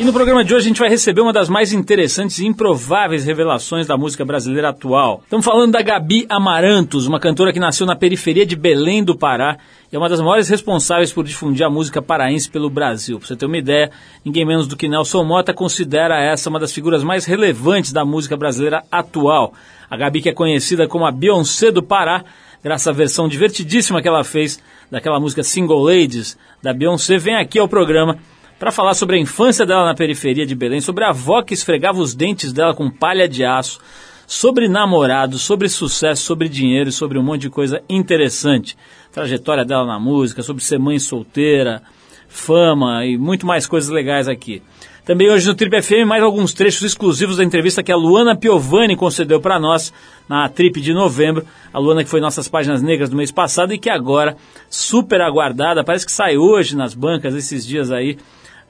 E no programa de hoje a gente vai receber uma das mais interessantes e improváveis revelações da música brasileira atual. Estamos falando da Gabi Amarantos, uma cantora que nasceu na periferia de Belém do Pará e é uma das maiores responsáveis por difundir a música paraense pelo Brasil. Para você ter uma ideia, ninguém menos do que Nelson Mota considera essa uma das figuras mais relevantes da música brasileira atual. A Gabi, que é conhecida como a Beyoncé do Pará, graças à versão divertidíssima que ela fez daquela música Single Ladies da Beyoncé, vem aqui ao programa para falar sobre a infância dela na periferia de Belém, sobre a avó que esfregava os dentes dela com palha de aço, sobre namorado, sobre sucesso, sobre dinheiro sobre um monte de coisa interessante. Trajetória dela na música, sobre ser mãe solteira, fama e muito mais coisas legais aqui. Também hoje no Trip FM mais alguns trechos exclusivos da entrevista que a Luana Piovani concedeu para nós na Trip de novembro. A Luana que foi nossas páginas negras do mês passado e que agora, super aguardada, parece que sai hoje nas bancas esses dias aí,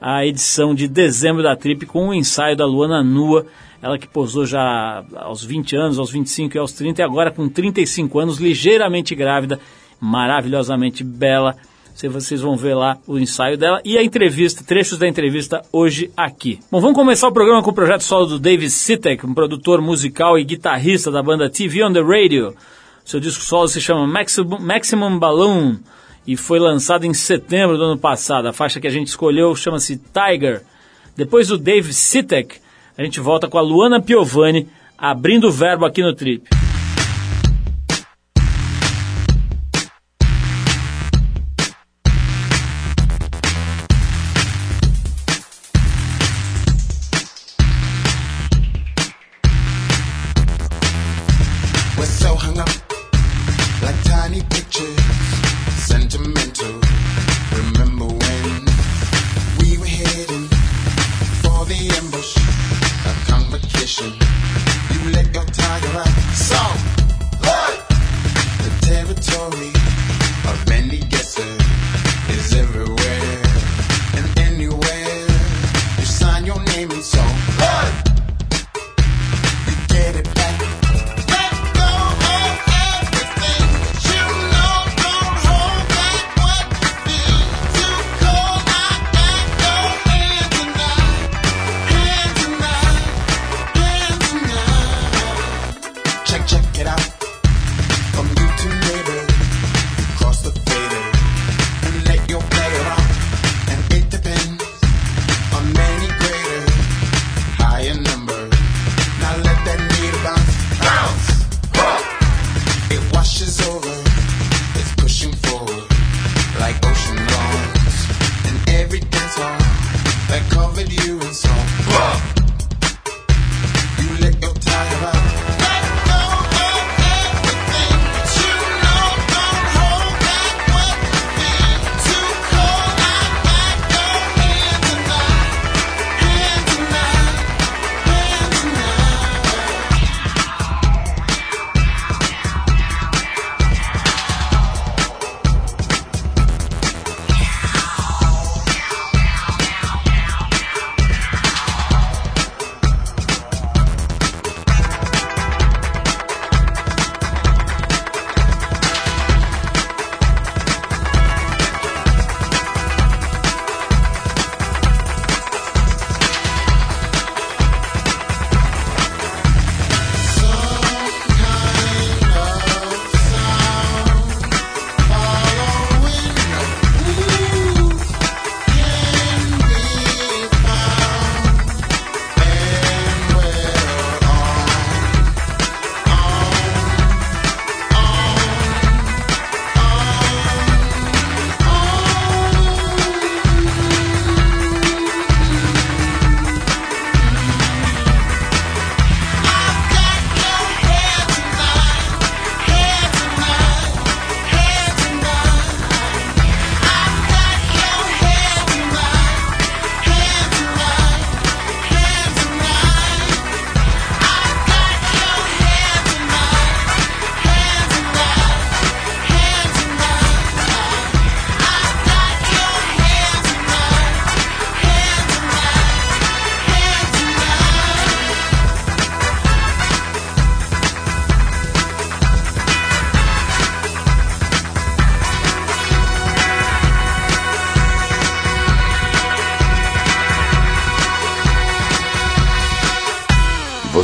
a edição de dezembro da Trip com o um ensaio da Luana Nua, ela que posou já aos 20 anos, aos 25 e aos 30, e agora com 35 anos, ligeiramente grávida, maravilhosamente bela. Vocês vão ver lá o ensaio dela e a entrevista, trechos da entrevista hoje aqui. Bom, vamos começar o programa com o projeto solo do David Sitek, um produtor musical e guitarrista da banda TV on the Radio. Seu disco solo se chama Maximum, Maximum Balloon e foi lançado em setembro do ano passado. A faixa que a gente escolheu chama-se Tiger. Depois do Dave Sitek, a gente volta com a Luana Piovani abrindo o verbo aqui no Trip. Tiny pictures.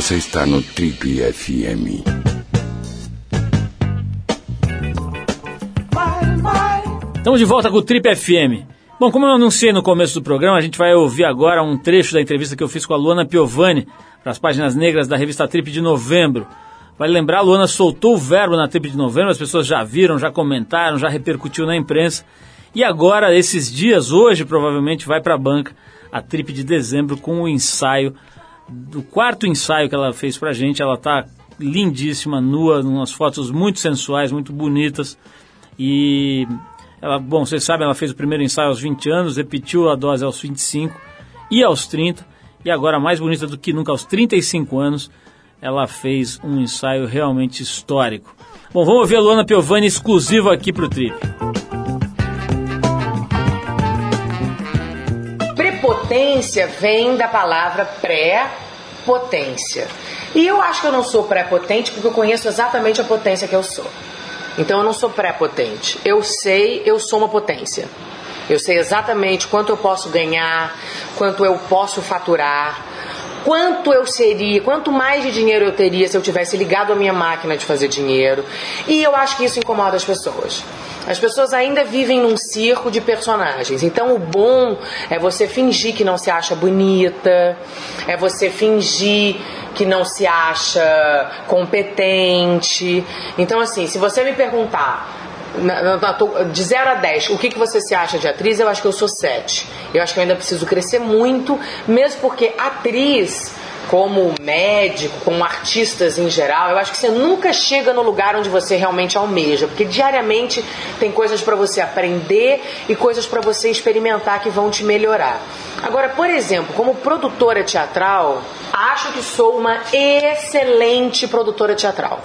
Você está no Trip FM. Estamos de volta com o Trip FM. Bom, como eu anunciei no começo do programa, a gente vai ouvir agora um trecho da entrevista que eu fiz com a Luana Piovani para as páginas negras da revista Trip de novembro. Vale lembrar, a Luana soltou o verbo na Trip de novembro, as pessoas já viram, já comentaram, já repercutiu na imprensa. E agora, esses dias, hoje provavelmente vai para a banca a Trip de dezembro com o ensaio, do quarto ensaio que ela fez para a gente. Ela está lindíssima, nua, umas fotos muito sensuais, muito bonitas. E ela, bom, vocês sabem, ela fez o primeiro ensaio aos 20 anos, repetiu a dose aos 25 e aos 30. E agora, mais bonita do que nunca, aos 35 anos, ela fez um ensaio realmente histórico. Bom, vamos ouvir a Luana Piovani exclusiva aqui para o Trip. Prepotência vem da palavra pré-potência. E eu acho que eu não sou pré-potente porque eu conheço exatamente a potência que eu sou. Então eu não sou pré-potente. Eu sei, eu sou uma potência. Eu sei exatamente quanto eu posso ganhar, quanto eu posso faturar, quanto eu seria, quanto mais de dinheiro eu teria se eu tivesse ligado a minha máquina de fazer dinheiro. E eu acho que isso incomoda as pessoas. As pessoas ainda vivem num circo de personagens. Então o bom é você fingir que não se acha bonita, é você fingir que não se acha competente. Então, assim, se você me perguntar de 0 a 10, o que, que você se acha de atriz? Eu acho que eu sou 7. Eu acho que eu ainda preciso crescer muito, mesmo porque atriz como médico, como artistas em geral, eu acho que você nunca chega no lugar onde você realmente almeja, porque diariamente tem coisas para você aprender e coisas para você experimentar que vão te melhorar. Agora, por exemplo, como produtora teatral, acho que sou uma excelente produtora teatral.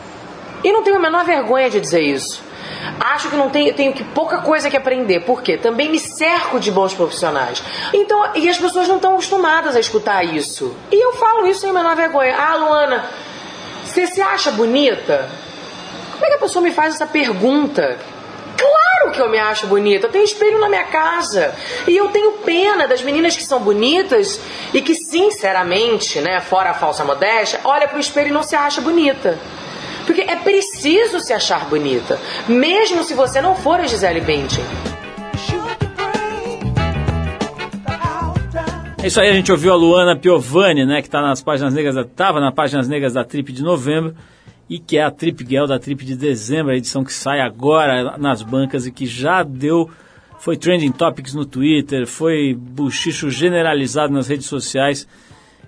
E não tenho a menor vergonha de dizer isso. Acho que não tenho, tenho que pouca coisa que aprender. Por quê? Também me cerco de bons profissionais. Então, e as pessoas não estão acostumadas a escutar isso. E eu falo isso sem a menor vergonha. Ah, Luana, você se acha bonita? Como é que a pessoa me faz essa pergunta? Claro que eu me acho bonita. Eu tenho espelho na minha casa. E eu tenho pena das meninas que são bonitas e que, sinceramente, né, fora a falsa modéstia, olha pro espelho e não se acha bonita. Porque é preciso se achar bonita, mesmo se você não for a Gisele Bündchen. É isso aí, a gente ouviu a Luana Piovani, né, que tá nas páginas negras, da, tava nas páginas negras da Trip de novembro e que é a Trip Girl da Trip de dezembro, a edição que sai agora nas bancas e que já deu, foi trending topics no Twitter, foi buchicho generalizado nas redes sociais.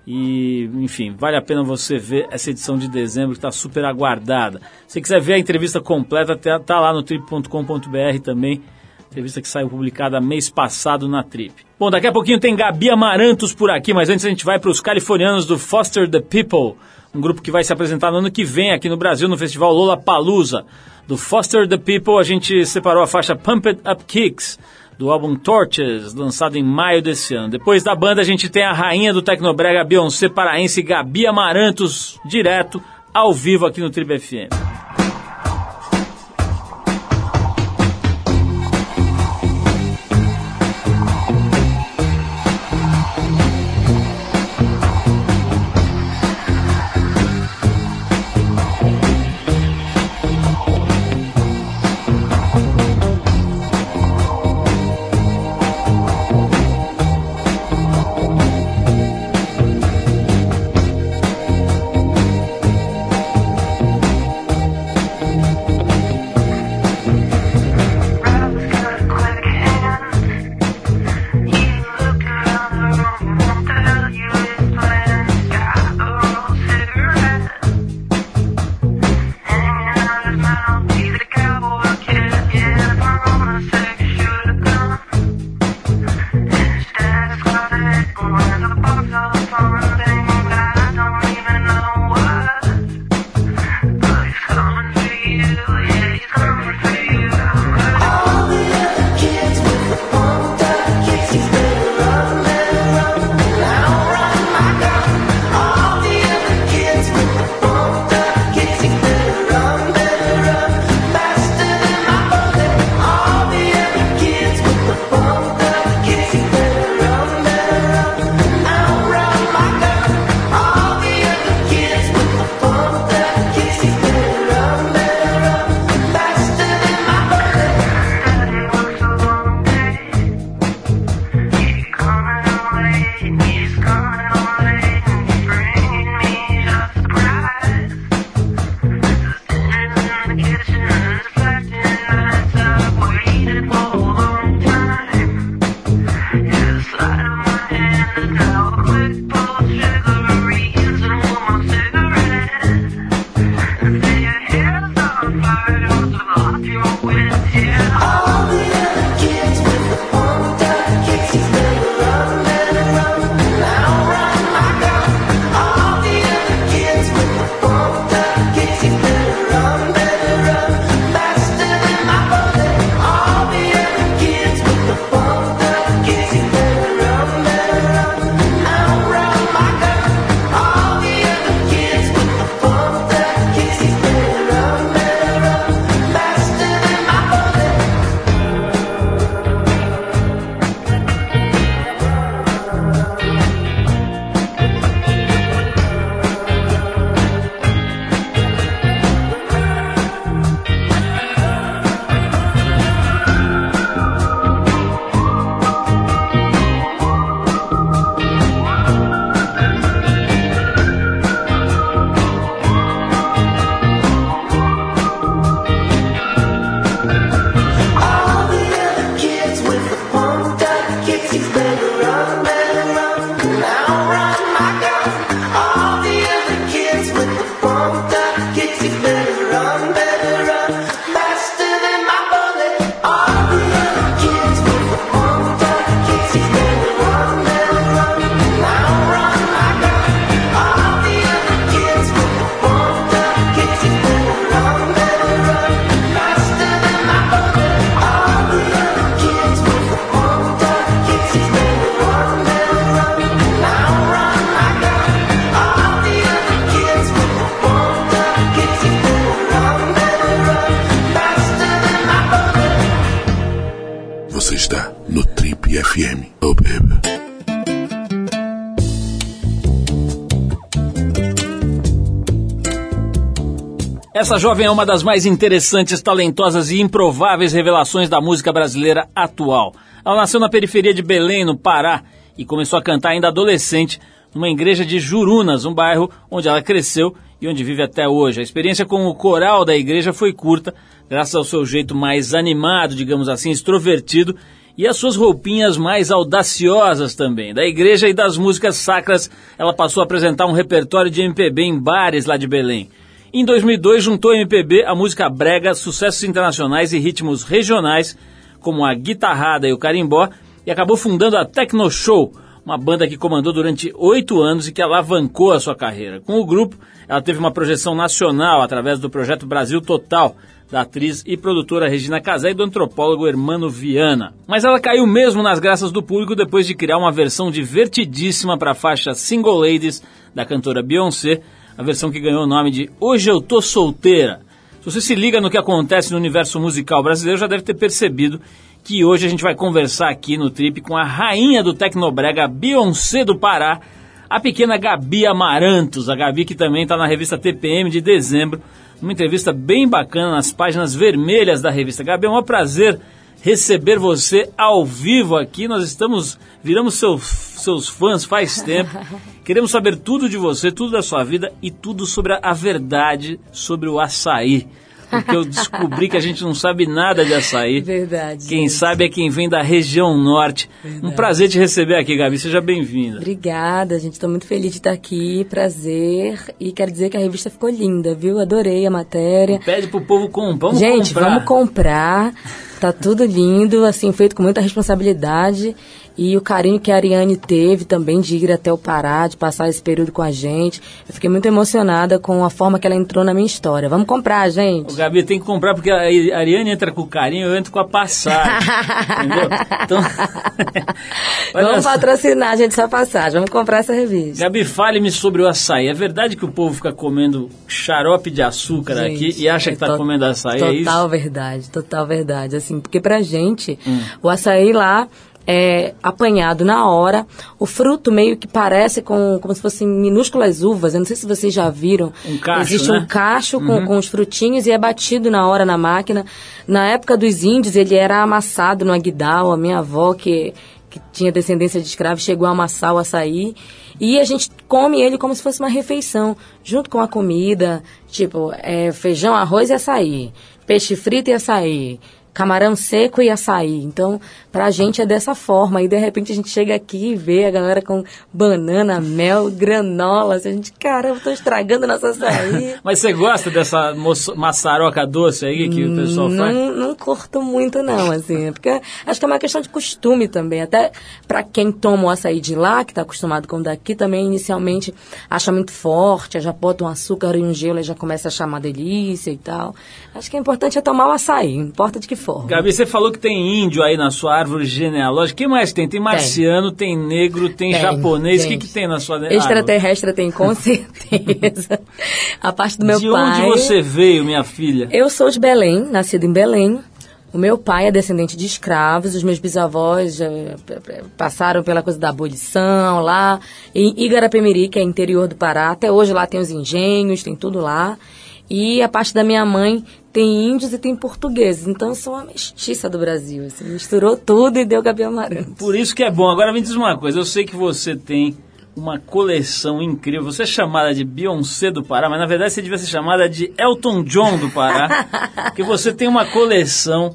E, enfim, vale a pena você ver essa edição de dezembro que está super aguardada. Se quiser ver a entrevista completa, tá, tá lá no trip.com.br também. Entrevista que saiu publicada mês passado na Trip. Bom, daqui a pouquinho tem Gabi Amarantos por aqui, mas antes a gente vai para os californianos do Foster the People, um grupo que vai se apresentar no ano que vem aqui no Brasil no festival Lola Palusa. Do Foster the People a gente separou a faixa Pump It Up Kicks do álbum Torches, lançado em maio desse ano. Depois da banda, a gente tem a rainha do Tecnobrega Beyoncé paraense Gabi Amarantos, direto, ao vivo aqui no Tribe FM. Essa jovem é uma das mais interessantes, talentosas e improváveis revelações da música brasileira atual. Ela nasceu na periferia de Belém, no Pará, e começou a cantar ainda adolescente numa igreja de Jurunas, um bairro onde ela cresceu e onde vive até hoje. A experiência com o coral da igreja foi curta, graças ao seu jeito mais animado, digamos assim, extrovertido, e as suas roupinhas mais audaciosas também. Da igreja e das músicas sacras, ela passou a apresentar um repertório de MPB em bares lá de Belém. Em 2002, juntou ao MPB a música brega, sucessos internacionais e ritmos regionais, como a guitarrada e o carimbó, e acabou fundando a Tecno Show, uma banda que comandou durante oito anos e que alavancou a sua carreira. Com o grupo, ela teve uma projeção nacional através do projeto Brasil Total, da atriz e produtora Regina Casé e do antropólogo Hermano Viana. Mas ela caiu mesmo nas graças do público depois de criar uma versão divertidíssima para a faixa Single Ladies da cantora Beyoncé, a versão que ganhou o nome de Hoje Eu Tô Solteira. Se você se liga no que acontece no universo musical brasileiro, já deve ter percebido que hoje a gente vai conversar aqui no Trip com a rainha do Tecnobrega, Beyoncé do Pará, a pequena Gabi Amarantos, a Gabi que também está na revista TPM de dezembro, numa entrevista bem bacana nas páginas vermelhas da revista. Gabi, é um prazer receber você ao vivo aqui. Nós estamos, viramos seus, seus fãs faz tempo. Queremos saber tudo de você, tudo da sua vida e tudo sobre a verdade sobre o açaí porque eu descobri que a gente não sabe nada de açaí. Verdade. Quem gente. sabe é quem vem da região norte. Verdade. Um prazer te receber aqui, Gabi. Seja bem-vinda. Obrigada, gente. Estou muito feliz de estar aqui. Prazer. E quero dizer que a revista ficou linda, viu? Adorei a matéria. Pede pro povo comprar. Vamos gente, comprar. vamos comprar. Tá tudo lindo, assim, feito com muita responsabilidade. E o carinho que a Ariane teve também de ir até o Pará, de passar esse período com a gente. Eu fiquei muito emocionada com a forma que ela entrou na minha história. Vamos comprar, gente. O Gabi tem que comprar porque a Ariane entra com carinho, eu entro com a passagem. entendeu? Então... Vamos patrocinar a gente só passagem. Vamos comprar essa revista. Gabi, fale-me sobre o açaí. É verdade que o povo fica comendo xarope de açúcar gente, aqui e acha que está comendo açaí? Total é isso? verdade, total verdade. Assim, porque pra gente, hum. o açaí lá é, apanhado na hora. O fruto meio que parece com como se fossem minúsculas uvas. Eu não sei se vocês já viram. Um cacho, Existe né? um cacho com, uhum. com os frutinhos e é batido na hora na máquina. Na época dos índios, ele era amassado no aguidal. A minha avó, que, que tinha descendência de escravo, chegou a amassar o açaí. E a gente come ele como se fosse uma refeição, junto com a comida, tipo é, feijão, arroz e açaí, peixe frito e açaí, camarão seco e açaí. Então, pra gente é dessa forma. E de repente a gente chega aqui e vê a galera com banana, mel, granola. Assim, a gente, caramba, tô estragando nossa açaí. Mas você gosta dessa maçaroca doce aí que o pessoal não, faz? Não curto muito não, assim. Porque acho que é uma questão de costume também. Até para quem toma o açaí de lá, que tá acostumado com o daqui, também inicialmente acha muito forte. Já bota um açúcar e um gelo e já começa a chamar delícia e tal. Acho que é importante é tomar o açaí, importa de que forma. Gabi, você falou que tem índio aí na sua árvore genealógica. O que mais tem? Tem marciano, tem, tem negro, tem, tem japonês. O que, que tem na sua árvore? Extraterrestre tem, com certeza. A parte do meu de pai... De onde você veio, minha filha? Eu sou de Belém, nascida em Belém. O meu pai é descendente de escravos, os meus bisavós já passaram pela coisa da abolição lá, em Igarapemiri, que é interior do Pará. Até hoje lá tem os engenhos, tem tudo lá. E a parte da minha mãe tem índios e tem portugueses. Então eu sou uma mestiça do Brasil. Assim, misturou tudo e deu Gabi Amaranto. Por isso que é bom. Agora me diz uma coisa. Eu sei que você tem uma coleção incrível. Você é chamada de Beyoncé do Pará, mas na verdade você devia ser chamada de Elton John do Pará. porque você tem uma coleção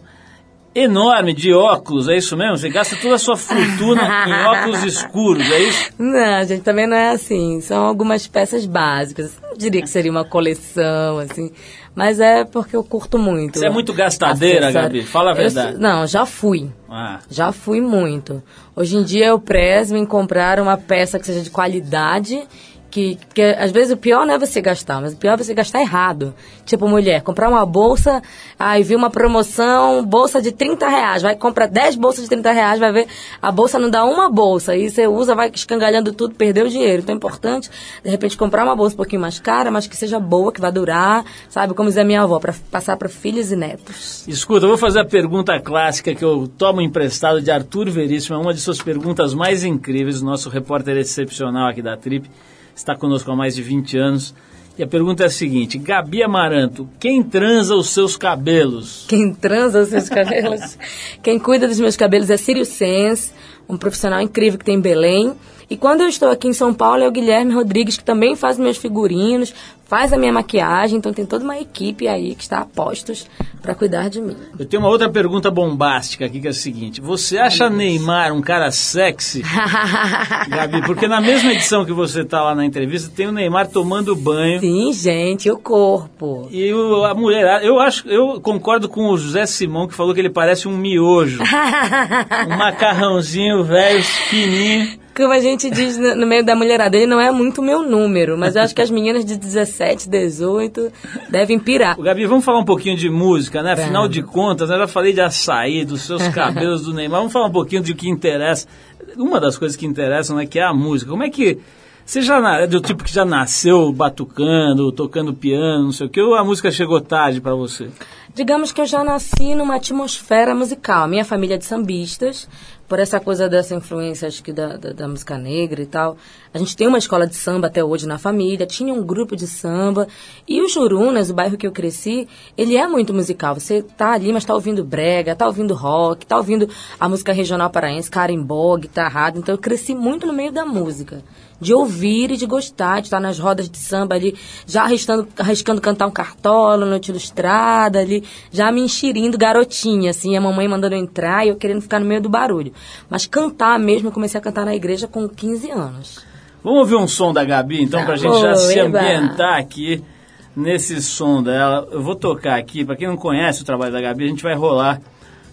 enorme de óculos, é isso mesmo? Você gasta toda a sua fortuna em óculos escuros, é isso? Não, gente, também não é assim. São algumas peças básicas. Eu não diria que seria uma coleção, assim. Mas é porque eu curto muito. Você é muito gastadeira, Gabi? Fala a verdade. Eu, não, já fui. Ah. Já fui muito. Hoje em dia eu prezo em comprar uma peça que seja de qualidade que, porque às vezes o pior não é você gastar, mas o pior é você gastar errado. Tipo, mulher, comprar uma bolsa, aí viu uma promoção, bolsa de 30 reais, vai comprar 10 bolsas de 30 reais, vai ver, a bolsa não dá uma bolsa, aí você usa, vai escangalhando tudo, perdeu o dinheiro. Então é importante, de repente, comprar uma bolsa um pouquinho mais cara, mas que seja boa, que vai durar, sabe? Como dizia minha avó, para passar para filhos e netos. Escuta, eu vou fazer a pergunta clássica que eu tomo emprestado de Arthur Veríssimo, é uma de suas perguntas mais incríveis, nosso repórter excepcional aqui da Trip está conosco há mais de 20 anos E a pergunta é a seguinte: Gabi Amaranto, quem transa os seus cabelos? Quem transa os seus cabelos? quem cuida dos meus cabelos é Sírio Sens, um profissional incrível que tem em Belém. E quando eu estou aqui em São Paulo é o Guilherme Rodrigues, que também faz meus figurinos, faz a minha maquiagem, então tem toda uma equipe aí que está a postos para cuidar de mim. Eu tenho uma outra pergunta bombástica aqui que é a seguinte: você acha Neymar um cara sexy? Gabi, porque na mesma edição que você tá lá na entrevista tem o Neymar tomando banho. Sim, gente, o corpo. E o, a mulher, eu acho, eu concordo com o José Simão que falou que ele parece um miojo. um macarrãozinho velho, fininho como a gente diz no, no, meio da mulherada, ele não é muito meu número, mas eu acho que as meninas de 17, 18 devem pirar. O Gabi, vamos falar um pouquinho de música, né? Afinal de contas, eu já falei de açaí, dos seus cabelos do Neymar, vamos falar um pouquinho de que interessa. Uma das coisas que interessam, né, que é a música. Como é que você já é do tipo que já nasceu batucando, tocando piano, não sei o que, ou a música chegou tarde para você? Digamos que eu já nasci numa atmosfera musical. Minha família é de sambistas, por essa coisa dessa influência, acho que da, da, da, música negra e tal. A gente tem uma escola de samba até hoje na família, tinha um grupo de samba. E o Jurunas, o bairro que eu cresci, ele é muito musical. Você tá ali, mas tá ouvindo brega, tá ouvindo rock, tá ouvindo a música regional paraense, carimbó, guitarrada. Então eu cresci muito no meio da música de ouvir e de gostar, de estar nas rodas de samba ali, já arriscando, arriscando cantar um cartola, noite ilustrada ali, já me enxerindo garotinha, assim, a mamãe mandando eu entrar e eu querendo ficar no meio do barulho. Mas cantar mesmo, eu comecei a cantar na igreja com 15 anos. Vamos ouvir um som da Gabi, então, para a gente já se ambientar aqui nesse som dela. Eu vou tocar aqui, para quem não conhece o trabalho da Gabi, a gente vai rolar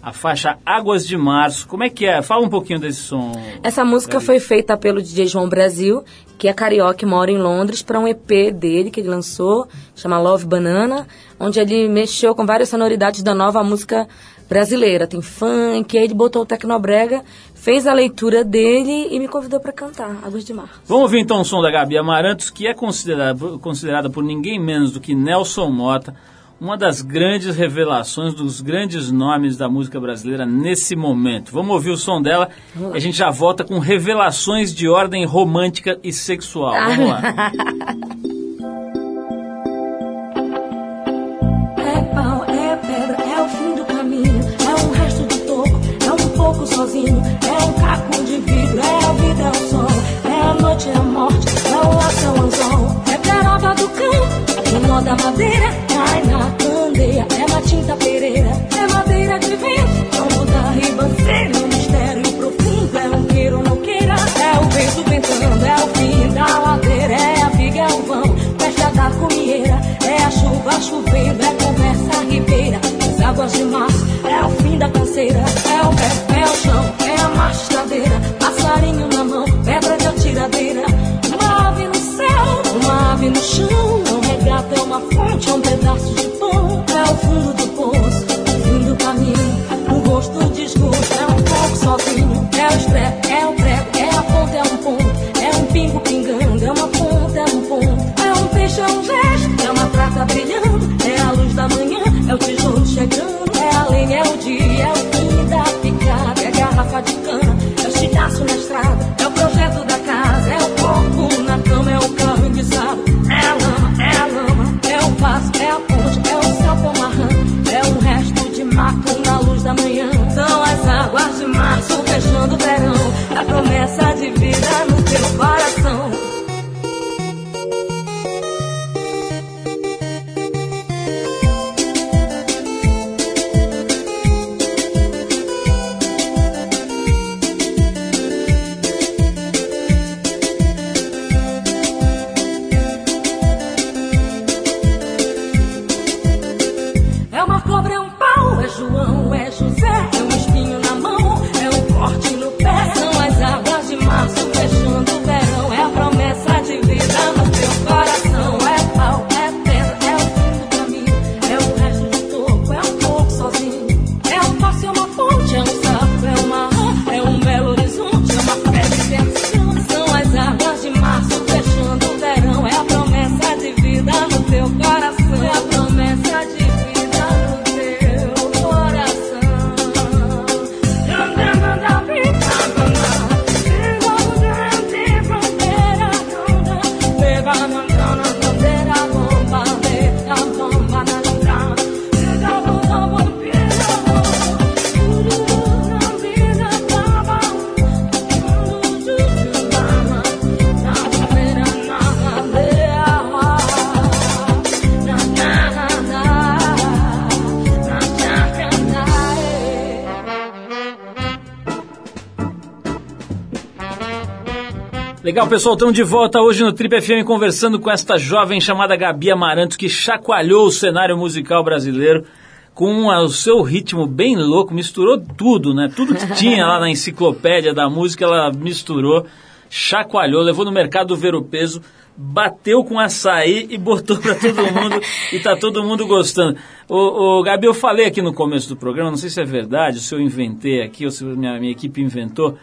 a faixa Águas de Março. Como é que é? Fala um pouquinho desse som. Essa música foi feita pelo DJ João Brasil, que é carioca e mora em Londres, para um EP dele que ele lançou, chama Love Banana, onde ele mexeu com várias sonoridades da nova música brasileira. Tem funk, aí ele botou o Tecnobrega, fez a leitura dele e me convidou para cantar Águas de Março. Vamos ouvir então o som da Gabi Amarantos, que é considerada, considerada por ninguém menos do que Nelson Mota uma das grandes revelações, dos grandes nomes da música brasileira nesse momento. Vamos ouvir o som dela e a gente já volta com revelações de ordem romântica e sexual. Vamos lá. É pau, é pedra, é o fim do caminho, é um resto de toco, é um pouco sozinho, é um caco de vidro, é a vida, é o sol, é a noite, é a morte, é o laço, é o anzol, é peroba do cão, é o nó da madeira, é é Matinta Pereira, é madeira de vento. Vamos da ribanceira, um mistério profundo. É um queira ou não queira, é o vento ventando, é o fim da ladeira, é a viga, é o vão, festa da comieira, é a chuva chovendo, é conversa ribeira, as águas de março, é o fim da canseira, é o pé, é o chão, é a machadeira, passarinho na mão, pedra de atiradeira, uma ave no céu, uma ave no chão, não regata, é uma fonte, é um pedaço fundo do poço. luz da manhã. São as águas de março fechando o verão. A promessa de vida no teu coração. Legal, pessoal, estamos de volta hoje no Trip FM conversando com esta jovem chamada Gabi Amaranto que chacoalhou o cenário musical brasileiro com o seu ritmo bem louco, misturou tudo, né? Tudo que tinha lá na enciclopédia da música, ela misturou, chacoalhou, levou no mercado ver o peso, bateu com açaí e botou para todo mundo e tá todo mundo gostando. O, o Gabi, eu falei aqui no começo do programa, não sei se é verdade, se eu inventei aqui ou se minha, minha equipe inventou,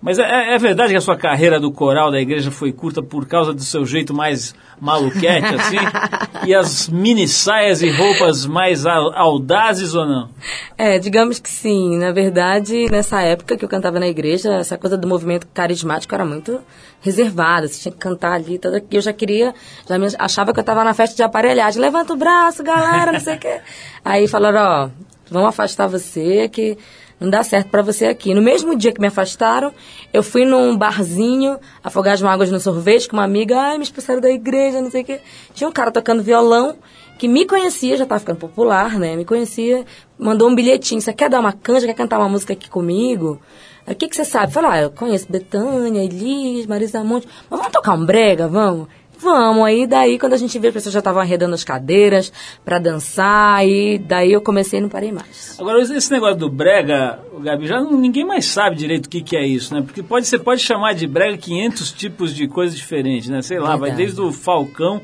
mas é, é, verdade que a sua carreira do coral da igreja foi curta por causa do seu jeito mais maluquete, assim? e as mini saias e roupas mais audazes ou não? É, digamos que sim. Na verdade, nessa época que eu cantava na igreja, essa coisa do movimento carismático era muito reservada. Você tinha que cantar ali. Toda... Eu já queria, já me achava que eu estava na festa de aparelhagem. Levanta o braço, galera, não sei o quê. Aí falaram, ó, vamos afastar você que não dá certo para você aqui. No mesmo dia que me afastaram, eu fui num barzinho, afogar as mágoas no sorvete com uma amiga, ai, me expulsaram da igreja, não sei o quê. Tinha um cara tocando violão que me conhecia, já estava ficando popular, né? Me conhecia, mandou um bilhetinho, você quer dar uma canja, quer cantar uma música aqui comigo? O que, que você sabe? Falei, ah, eu conheço Betânia, Elis, Marisa Monte, mas vamos tocar um brega, vamos? Vamos, aí daí quando a gente vê as pessoas já estavam arredando as cadeiras para dançar, e daí eu comecei e não parei mais. Agora, esse negócio do brega, Gabi, já ninguém mais sabe direito o que, que é isso, né? Porque pode, você pode chamar de brega 500 tipos de coisas diferentes, né? Sei lá, Verdade. vai desde o Falcão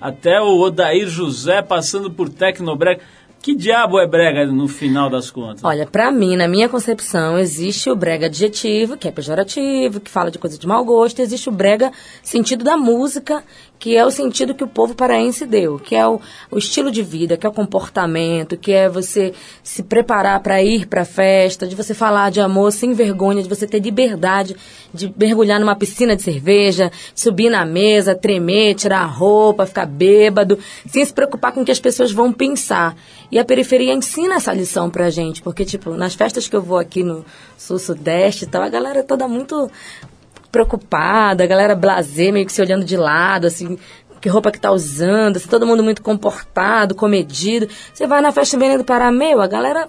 até o Odair José, passando por Tecnobrega. Que diabo é brega no final das contas? Olha, para mim, na minha concepção, existe o brega adjetivo, que é pejorativo, que fala de coisa de mau gosto, existe o brega sentido da música, que é o sentido que o povo paraense deu, que é o, o estilo de vida, que é o comportamento, que é você se preparar para ir para festa, de você falar de amor sem vergonha, de você ter liberdade de mergulhar numa piscina de cerveja, subir na mesa, tremer, tirar a roupa, ficar bêbado, sem se preocupar com o que as pessoas vão pensar. E a periferia ensina essa lição pra gente, porque, tipo, nas festas que eu vou aqui no sul-sudeste e tal, a galera é toda muito preocupada, a galera blazer, meio que se olhando de lado, assim, que roupa que tá usando, assim, todo mundo muito comportado, comedido. Você vai na festa Belém do Pará, meu, a galera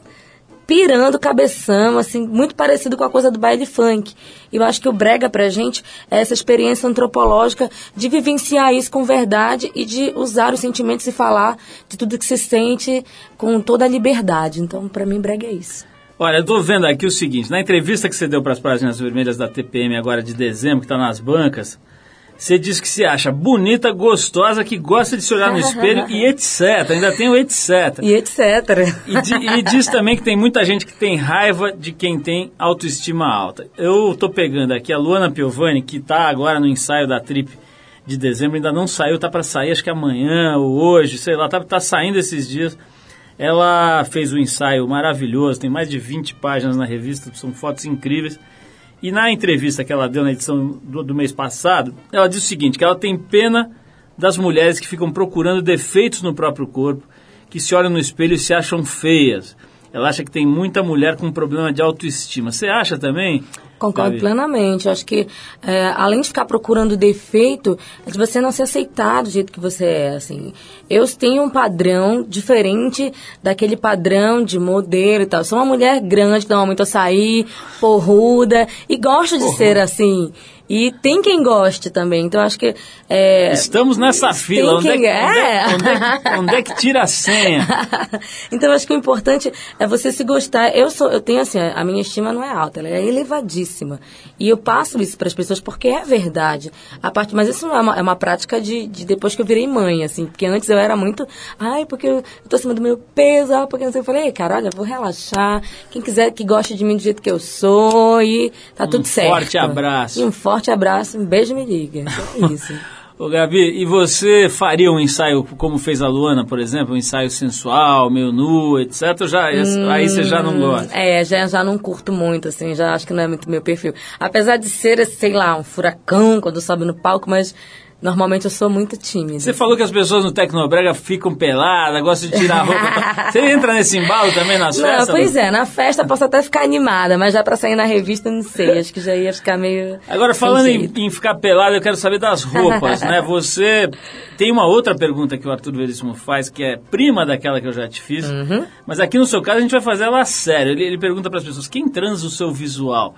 pirando cabeção, assim, muito parecido com a coisa do baile funk. E eu acho que o brega pra gente é essa experiência antropológica de vivenciar isso com verdade e de usar os sentimentos e falar de tudo que se sente com toda a liberdade. Então, para mim, brega é isso. Olha, eu tô vendo aqui o seguinte, na entrevista que você deu para as páginas vermelhas da TPM agora de dezembro, que está nas bancas, você diz que se acha bonita, gostosa, que gosta de se olhar no espelho e etc. Ainda tem o etc. E etc. E, di, e, diz também que tem muita gente que tem raiva de quem tem autoestima alta. Eu tô pegando aqui a Luana Piovani, que está agora no ensaio da Trip de dezembro, ainda não saiu, tá para sair acho que amanhã ou hoje, sei lá, tá, tá saindo esses dias. Ela fez um ensaio maravilhoso, tem mais de 20 páginas na revista, são fotos incríveis. E na entrevista que ela deu na edição do, do mês passado, ela disse o seguinte, que ela tem pena das mulheres que ficam procurando defeitos no próprio corpo, que se olham no espelho e se acham feias. Ela acha que tem muita mulher com problema de autoestima. Você acha também? Concordo Davi? plenamente. Acho que, é, além de ficar procurando defeito, é de você não se aceitar do jeito que você é, assim. Eu tenho um padrão diferente daquele padrão de modelo e tal. sou uma mulher grande, normalmente eu sair, porruda, e gosto de ser assim. E tem quem goste também. Então acho que. É, Estamos nessa fila. Onde, quem... é que, é? Onde, é, onde, é, onde, é que tira a senha? então acho que o importante é você se gostar. Eu sou, eu tenho assim, a minha estima não é alta, ela é elevadíssima. E eu passo isso para as pessoas porque é verdade. A parte, mas isso não é uma, é uma prática de, de, depois que eu virei mãe, assim. Porque antes eu era muito. Ai, porque eu tô acima do meu peso, ah, porque não sei. Eu falei, cara, olha, vou relaxar. Quem quiser que goste de mim do jeito que eu sou e tá um tudo certo. Um forte abraço. E um forte forte abraço, um beijo me liga. Então é isso. Ô Gabi, e você faria um ensaio como fez a Luana, por exemplo, um ensaio sensual, meio nu, etc? Já, hum, aí você já não gosta? É, já, já não curto muito, assim, já acho que não é muito meu perfil. Apesar de ser, sei lá, um furacão quando sobe no palco, mas Normalmente eu sou muito tímida. Você falou que as pessoas no Tecnobrega ficam peladas, gostam de tirar a roupa. Você entra nesse embalo também nas não, festas? Pois é, na festa posso até ficar animada, mas já para sair na revista não sei, acho que já ia ficar meio. Agora, falando em, em, ficar pelada, eu quero saber das roupas, né? Você tem uma outra pergunta que o Arthur Veríssimo faz, que é prima daquela que eu já te fiz, uhum. mas aqui no seu caso a gente vai fazer ela sério. Ele, ele pergunta para as pessoas: quem transa o seu visual?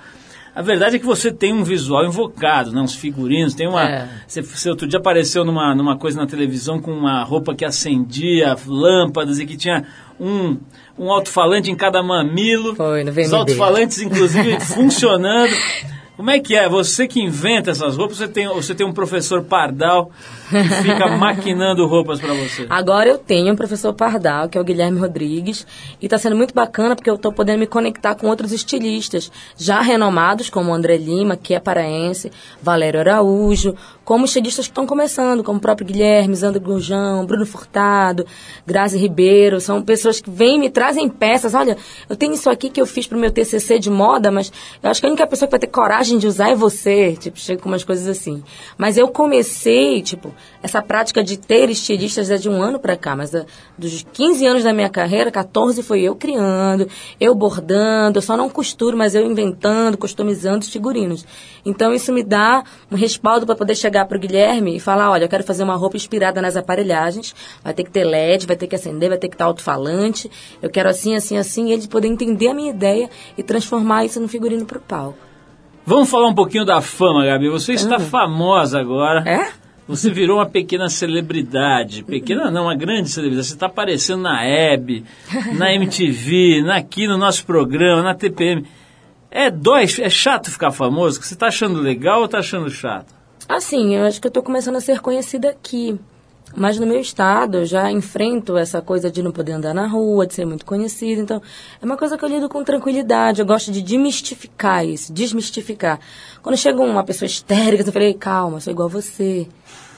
A verdade é que você tem um visual invocado, né? Uns figurinos, tem uma... É. Você, você outro dia apareceu numa, numa coisa na televisão com uma roupa que acendia, lâmpadas e que tinha um, um alto-falante em cada mamilo. Foi, no Os alto-falantes, inclusive, funcionando. Como é que é? Você que inventa essas roupas, você tem, você tem um professor pardal que fica maquinando roupas para você. Agora eu tenho um professor Pardal, que é o Guilherme Rodrigues, e está sendo muito bacana porque eu estou podendo me conectar com outros estilistas já renomados, como o André Lima, que é paraense, Valério Araújo, como estilistas que estão começando, como o próprio Guilherme, Zandro Gurjão, Bruno Furtado, Grazi Ribeiro, são pessoas que vêm e me trazem peças. Olha, eu tenho isso aqui que eu fiz para o meu TCC de moda, mas eu acho que a única pessoa que vai ter coragem de usar é você. Tipo, chega com umas coisas assim. Mas eu comecei, tipo, essa prática de ter estilistas é de um ano para cá, mas ah, dos 15 anos da minha carreira, 14 foi eu criando, eu bordando, eu só não costuro, mas eu inventando, customizando os figurinos. Então isso me dá um respaldo para poder chegar pro Guilherme e falar, olha, eu quero fazer uma roupa inspirada nas aparelhagens, vai ter que ter LED, vai ter que acender, vai ter que estar alto-falante, eu quero assim, assim, assim, e ele poder entender a minha ideia e transformar isso no figurino pro palco. Vamos falar um pouquinho da fama, Gabi. Você está famosa agora. É? Você virou uma pequena celebridade. Pequena não, uma grande celebridade. Você está aparecendo na Hebe, na MTV, na- aqui no nosso programa, na TPM. É dói, é chato ficar famoso? Você está achando legal ou está achando chato? Assim, eu acho que eu tô começando a ser conhecida aqui. Mas no meu estado, eu já enfrento essa coisa de não poder andar na rua, de ser muito conhecida. Então, é uma coisa que eu lido com tranquilidade. Eu gosto de demistificar isso, desmistificar. Quando chega uma pessoa histérica, eu falei, calma, sou igual a você.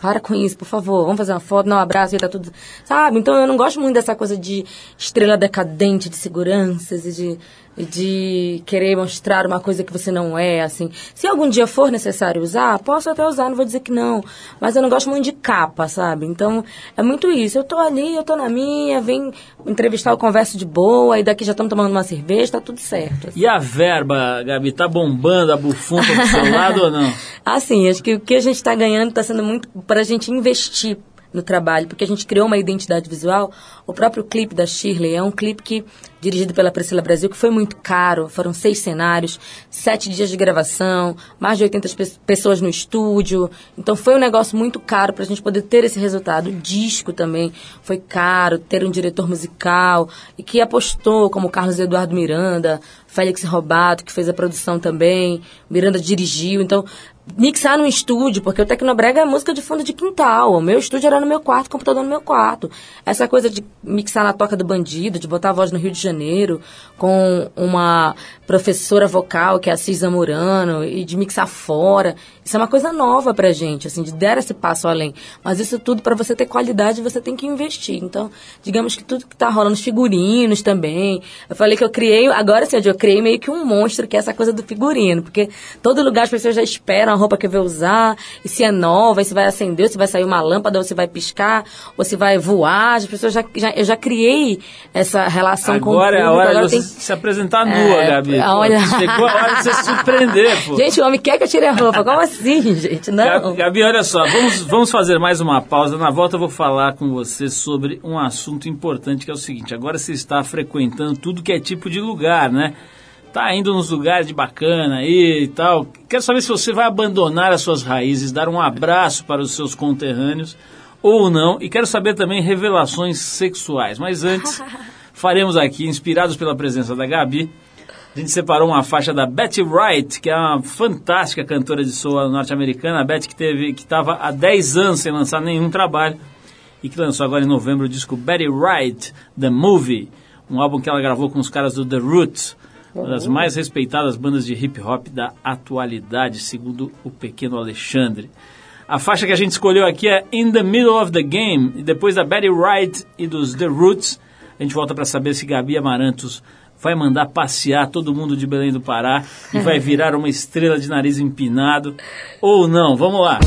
Para com isso, por favor. Vamos fazer uma foto, não, um abraço e tá tudo. Sabe? Então, eu não gosto muito dessa coisa de estrela decadente, de seguranças e de de querer mostrar uma coisa que você não é, assim. Se algum dia for necessário usar, posso até usar, não vou dizer que não. Mas eu não gosto muito de capa, sabe? Então, é muito isso. Eu tô ali, eu tô na minha, vem entrevistar, eu converso de boa, e daqui já estamos tomando uma cerveja, tá tudo certo. E a verba, Gabi, tá bombando a bufunfa pro seu lado ou não? Assim, acho que o que a gente está ganhando está sendo muito para a gente investir no trabalho, porque a gente criou uma identidade visual. O próprio clipe da Shirley é um clipe que dirigido pela Priscila Brasil, que foi muito caro. Foram seis cenários, sete dias de gravação, mais de 80 pe- pessoas no estúdio. Então foi um negócio muito caro para a gente poder ter esse resultado. O disco também foi caro, ter um diretor musical e que apostou, como Carlos Eduardo Miranda, Félix Robato, que fez a produção também, Miranda dirigiu. Então, mixar no estúdio, porque o Tecnobrega é música de fundo de quintal. O meu estúdio era no meu quarto, o computador no meu quarto. Essa coisa de mixar na toca do bandido, de botar a voz no Rio de Janeiro, com uma professora vocal, que é a Cis Zamorano, e de mixar fora. Isso é uma coisa nova pra gente, assim, de dar esse passo além. Mas isso tudo, para você ter qualidade, você tem que investir. Então, digamos que tudo que tá rolando, os figurinos também. Eu falei que eu criei, agora sim, eu criei meio que um monstro, que é essa coisa do figurino. Porque todo lugar as pessoas já esperam a roupa que eu vou usar, e se é nova, e se vai acender, ou se vai sair uma lâmpada, ou se vai piscar, ou se vai voar. As pessoas já, já eu já criei essa relação com o Agora é a público. hora agora de tem- se apresentar nua, É, Gabi. Pô, olha. Chegou a hora de você se surpreender, pô. Gente, o homem quer que eu tire a roupa. Como assim, gente? Gabi, Não. Gabi, olha só, vamos, vamos fazer mais uma pausa. Na volta eu vou falar com você sobre um assunto importante que é o seguinte: agora você está frequentando tudo que é tipo de lugar, né? Tá indo nos lugares de bacana aí e tal. Quero saber se você vai abandonar as suas raízes, dar um abraço para os seus conterrâneos ou não. E quero saber também revelações sexuais. Mas antes, faremos aqui, inspirados pela presença da Gabi, a gente separou uma faixa da Betty Wright, que é uma fantástica cantora de soul norte-americana. A Betty que teve que estava há 10 anos sem lançar nenhum trabalho e que lançou agora em novembro o disco Betty Wright, The Movie, um álbum que ela gravou com os caras do The Roots, uma das mais respeitadas bandas de hip hop da atualidade, segundo o pequeno Alexandre. A faixa que a gente escolheu aqui é In the Middle of the Game, e depois da Betty Wright e dos The Roots, a gente volta para saber se Gabi Amarantos vai mandar passear todo mundo de Belém do Pará e vai virar uma estrela de nariz empinado ou não. Vamos lá.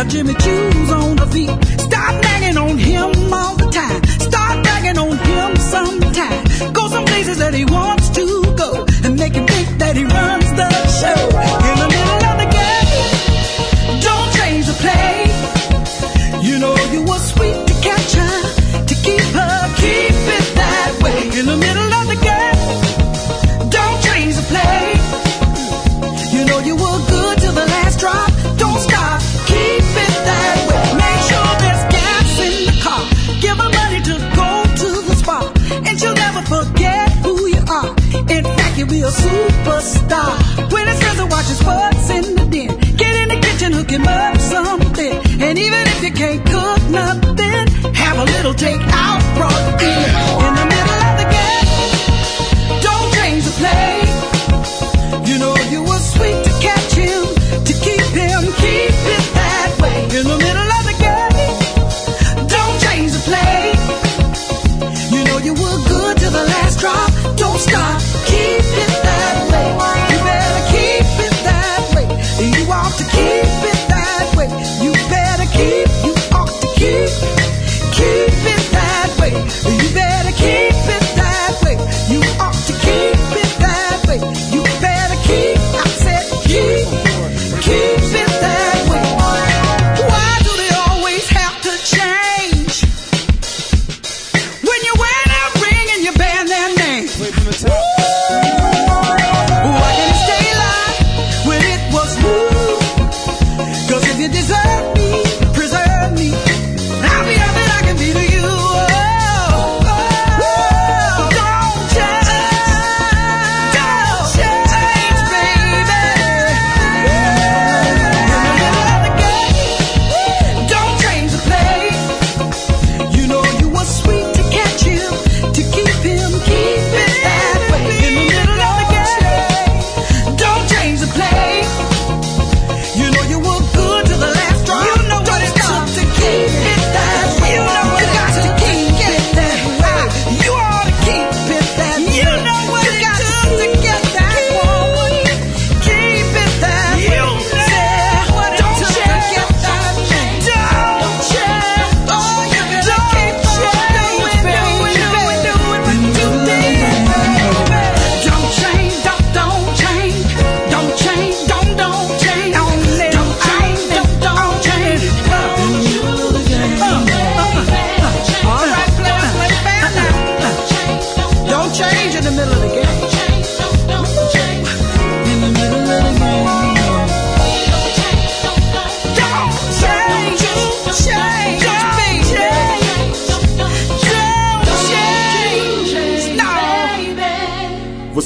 Have Jimmy Choo's on the feet. Stop nagging on him all the time. Start nagging on him sometime. Go some places that he wants nothing, have a little takeout brought in.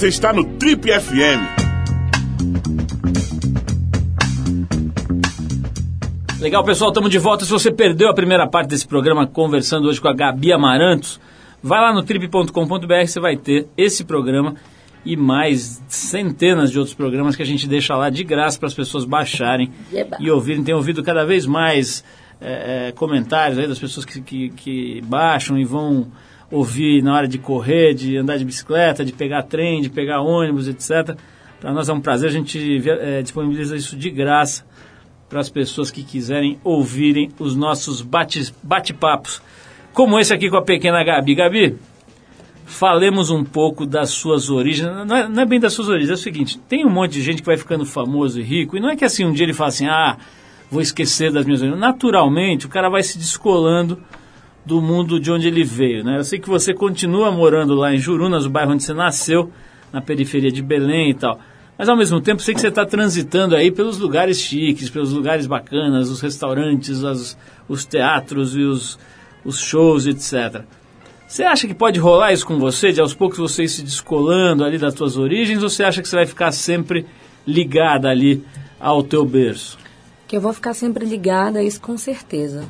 Você está no Trip FM. Legal, pessoal, estamos de volta. Se você perdeu a primeira parte desse programa conversando hoje com a Gabi Amarantos, vai lá no trip.com.br, você vai ter esse programa e mais centenas de outros programas que a gente deixa lá de graça para as pessoas baixarem Eba. e ouvirem. Tem ouvido cada vez mais é, comentários aí das pessoas que, que, que baixam e vão ouvir na hora de correr, de andar de bicicleta, de pegar trem, de pegar ônibus, etc. Para nós é um prazer, a gente é, disponibiliza isso de graça para as pessoas que quiserem ouvirem os nossos bate- bate-papos, como esse aqui com a pequena Gabi. Gabi, falemos um pouco das suas origens. Não é, não é bem das suas origens, é o seguinte: tem um monte de gente que vai ficando famoso e rico, e não é que assim um dia ele fala assim, ah, vou esquecer das minhas origens. Naturalmente, o cara vai se descolando do mundo de onde ele veio. Né? Eu sei que você continua morando lá em Jurunas, o bairro onde você nasceu, na periferia de Belém e tal. Mas ao mesmo tempo, sei que você está transitando aí pelos lugares chiques, pelos lugares bacanas, os restaurantes, as- os teatros e os, os shows, etc. Você acha que pode rolar isso com você, de aos poucos você ir se descolando ali das suas origens, ou você acha que você vai ficar sempre ligada ali ao teu berço? Que eu vou ficar sempre ligada a isso com certeza.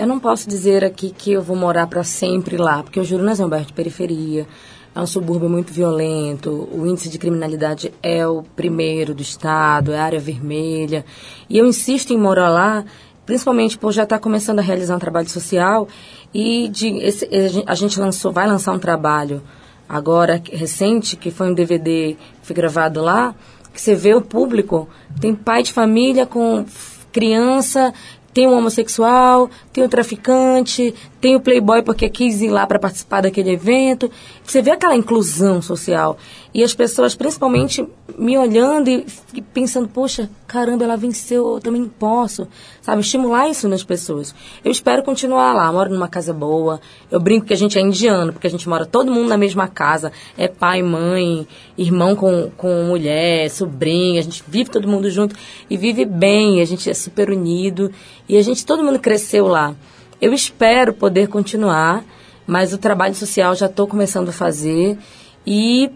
Eu não posso dizer aqui que eu vou morar para sempre lá, porque o Jurunas é um bairro de periferia, é um subúrbio muito violento, o índice de criminalidade é o primeiro do estado, é área vermelha. E eu insisto em morar lá, principalmente por já estar começando a realizar um trabalho social e de, esse- a gente lançou, vai lançar um trabalho agora recente, que foi um DVD que foi gravado lá, que você vê o público, tem pai de família com criança tem o homossexual, tem o traficante, tem o playboy porque quis ir lá para participar daquele evento. Você vê aquela inclusão social. E as pessoas, principalmente, me olhando e f- pensando, poxa, caramba, ela venceu, eu também posso. Sabe, estimular isso nas pessoas. Eu espero continuar lá, moro numa casa boa. Eu brinco que a gente é indiano, porque a gente mora todo mundo na mesma casa. É pai, mãe, irmão com, com mulher, sobrinho. A gente vive todo mundo junto e vive bem. A gente é super unido. E a gente, todo mundo cresceu lá. Eu espero poder continuar, mas o trabalho social já estou começando a fazer. E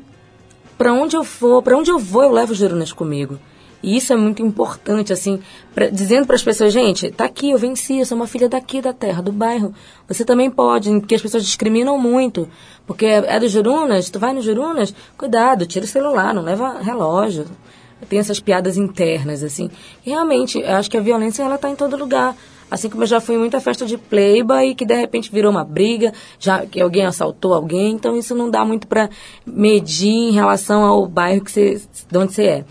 para onde eu for, para onde eu vou, eu levo os Jurunas comigo. E isso é muito importante, assim, pra- dizendo para as pessoas, gente, tá aqui, eu venci, eu sou uma filha daqui da terra, do bairro. Você também pode, porque as pessoas discriminam muito. Porque é do Jurunas, tu vai no Jurunas, cuidado, tira o celular, não leva relógio. Tem essas piadas internas, assim. E realmente, acho que a violência, ela tá em todo lugar. Assim como eu já fui em muita festa de playboy e que de repente virou uma briga, já que alguém assaltou alguém, então isso não dá muito para medir em relação ao bairro que você, de onde você é.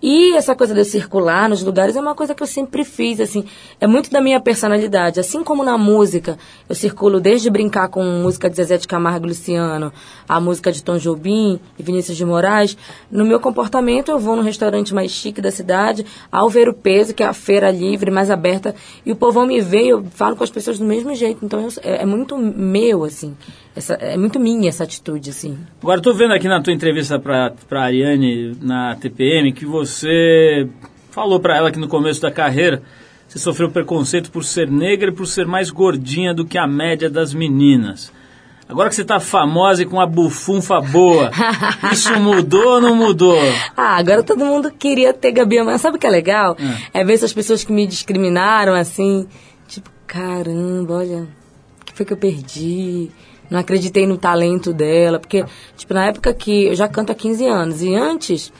E essa coisa de eu circular nos lugares é uma coisa que eu sempre fiz, assim, é muito da minha personalidade. Assim como na música, eu circulo desde brincar com música de Zezé de Camargo e Luciano, a música de Tom Jobim e Vinícius de Moraes, no meu comportamento eu vou no restaurante mais chique da cidade, ao ver o peso, que é a feira livre, mais aberta, e o povão me vê eu falo com as pessoas do mesmo jeito. Então eu- é, é muito meu, assim, essa, é muito minha essa atitude, assim. Agora, estou vendo aqui na tua entrevista para a Ariane na TPM que você falou para ela que no começo da carreira você sofreu preconceito por ser negra e por ser mais gordinha do que a média das meninas. Agora que você está famosa e com a bufunfa boa, isso mudou ou não mudou? Ah, agora todo mundo queria ter Gabi Amarantos. Sabe o que é legal? É, ver essas pessoas que me discriminaram, assim, tipo, caramba, olha, o que foi que eu perdi? Não acreditei no talento dela, porque, tipo, na época que eu já canto há 15 anos, e antes,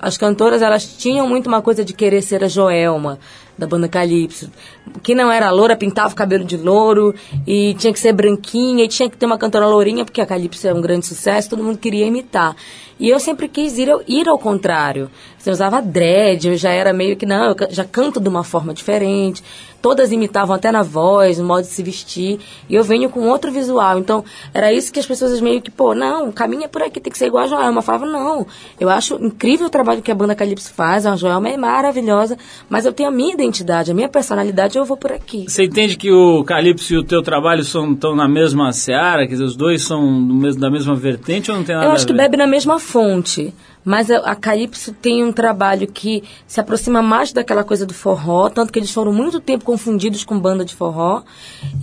as cantoras, elas tinham muito uma coisa de querer ser a Joelma, da banda Calypso, que não era loura, pintava o cabelo de louro, e tinha que ser branquinha, e tinha que ter uma cantora lourinha, porque a Calypso é um grande sucesso, todo mundo queria imitar. E eu sempre quis ir, ao- ir ao contrário. Você usava dread, eu já era meio que, não, eu já canto de uma forma diferente. Todas imitavam até na voz, no modo de se vestir. E eu venho com outro visual. Então, era isso que as pessoas meio que, pô, não, caminha por aqui, tem que ser igual a Joelma. Eu falava, não, eu acho incrível o trabalho que a banda Calypso faz, a Joelma é maravilhosa, mas eu tenho a minha identidade, a minha personalidade, eu vou por aqui. Você entende que o Calypso e o teu trabalho estão na mesma seara? Quer dizer, os dois são do mesmo, da mesma vertente ou não tem nada Eu acho que bebe na mesma fonte. Mas a, a Calypso tem um trabalho que se aproxima mais daquela coisa do forró, tanto que eles foram muito tempo confundidos com banda de forró.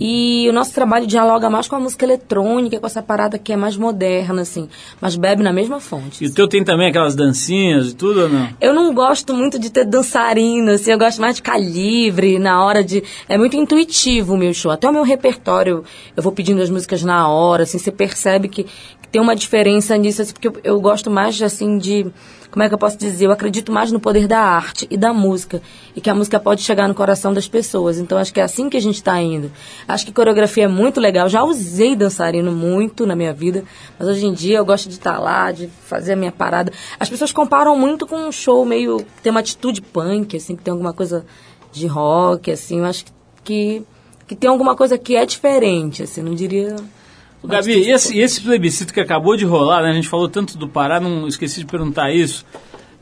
E o nosso trabalho dialoga mais com a música eletrônica, com essa parada que é mais moderna, assim. Mas bebe na mesma fonte. E o teu tem também aquelas dancinhas e tudo ou não? Eu não gosto muito de ter dançarino, assim, eu gosto mais de ficar livre na hora de. É muito intuitivo o meu show. Até o meu repertório, eu vou pedindo as músicas na hora, assim, você percebe que tem uma diferença nisso, assim, porque eu, eu gosto mais, assim, de. Como é que eu posso dizer? Eu acredito mais no poder da arte e da música. E que a música pode chegar no coração das pessoas. Então acho que é assim que a gente está indo. Acho que coreografia é muito legal. Já usei dançarino muito na minha vida. Mas hoje em dia eu gosto de estar lá, de fazer a minha parada. As pessoas comparam muito com um show meio. que tem uma atitude punk, assim, que tem alguma coisa de rock, assim. Eu acho que, que tem alguma coisa que é diferente, assim, não diria. Ô, Gabi, e esse, esse plebiscito que acabou de rolar, né? A gente falou tanto do Pará, não esqueci de perguntar isso.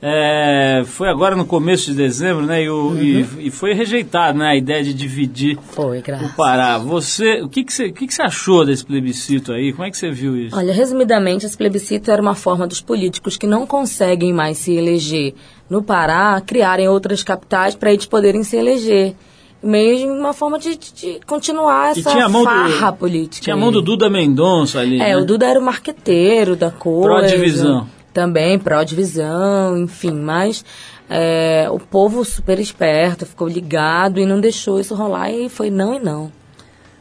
É, foi agora no começo de dezembro, né? E, o- e- e foi rejeitado, né? A ideia de dividir Foi, o. Pará. Você, o que que você, o que que você achou desse plebiscito aí? Como é que você viu isso? Olha, resumidamente, esse plebiscito era uma forma dos políticos que não conseguem mais se eleger no Pará criarem outras capitais para eles poderem se eleger. Meio de uma forma de, de- continuar essa tinha a mão do- farra política. Tinha a mão do. Duda Mendonça ali. É, né? o Duda era o marqueteiro da coisa. Pró-divisão. Também, pró-divisão, enfim. Mas é, o povo super esperto, ficou ligado e não deixou isso rolar e foi não e não.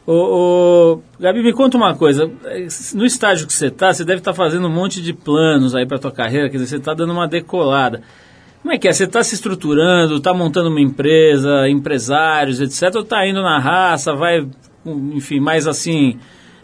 Ô, ô, Gabi, me conta uma coisa. No estágio que você está, você deve estar fazendo um monte de planos aí para tua carreira, quer dizer, você está dando uma decolada. Como é que é? Você está se estruturando, está montando uma empresa, empresários, etc. Ou está indo na raça, vai, enfim, mais assim,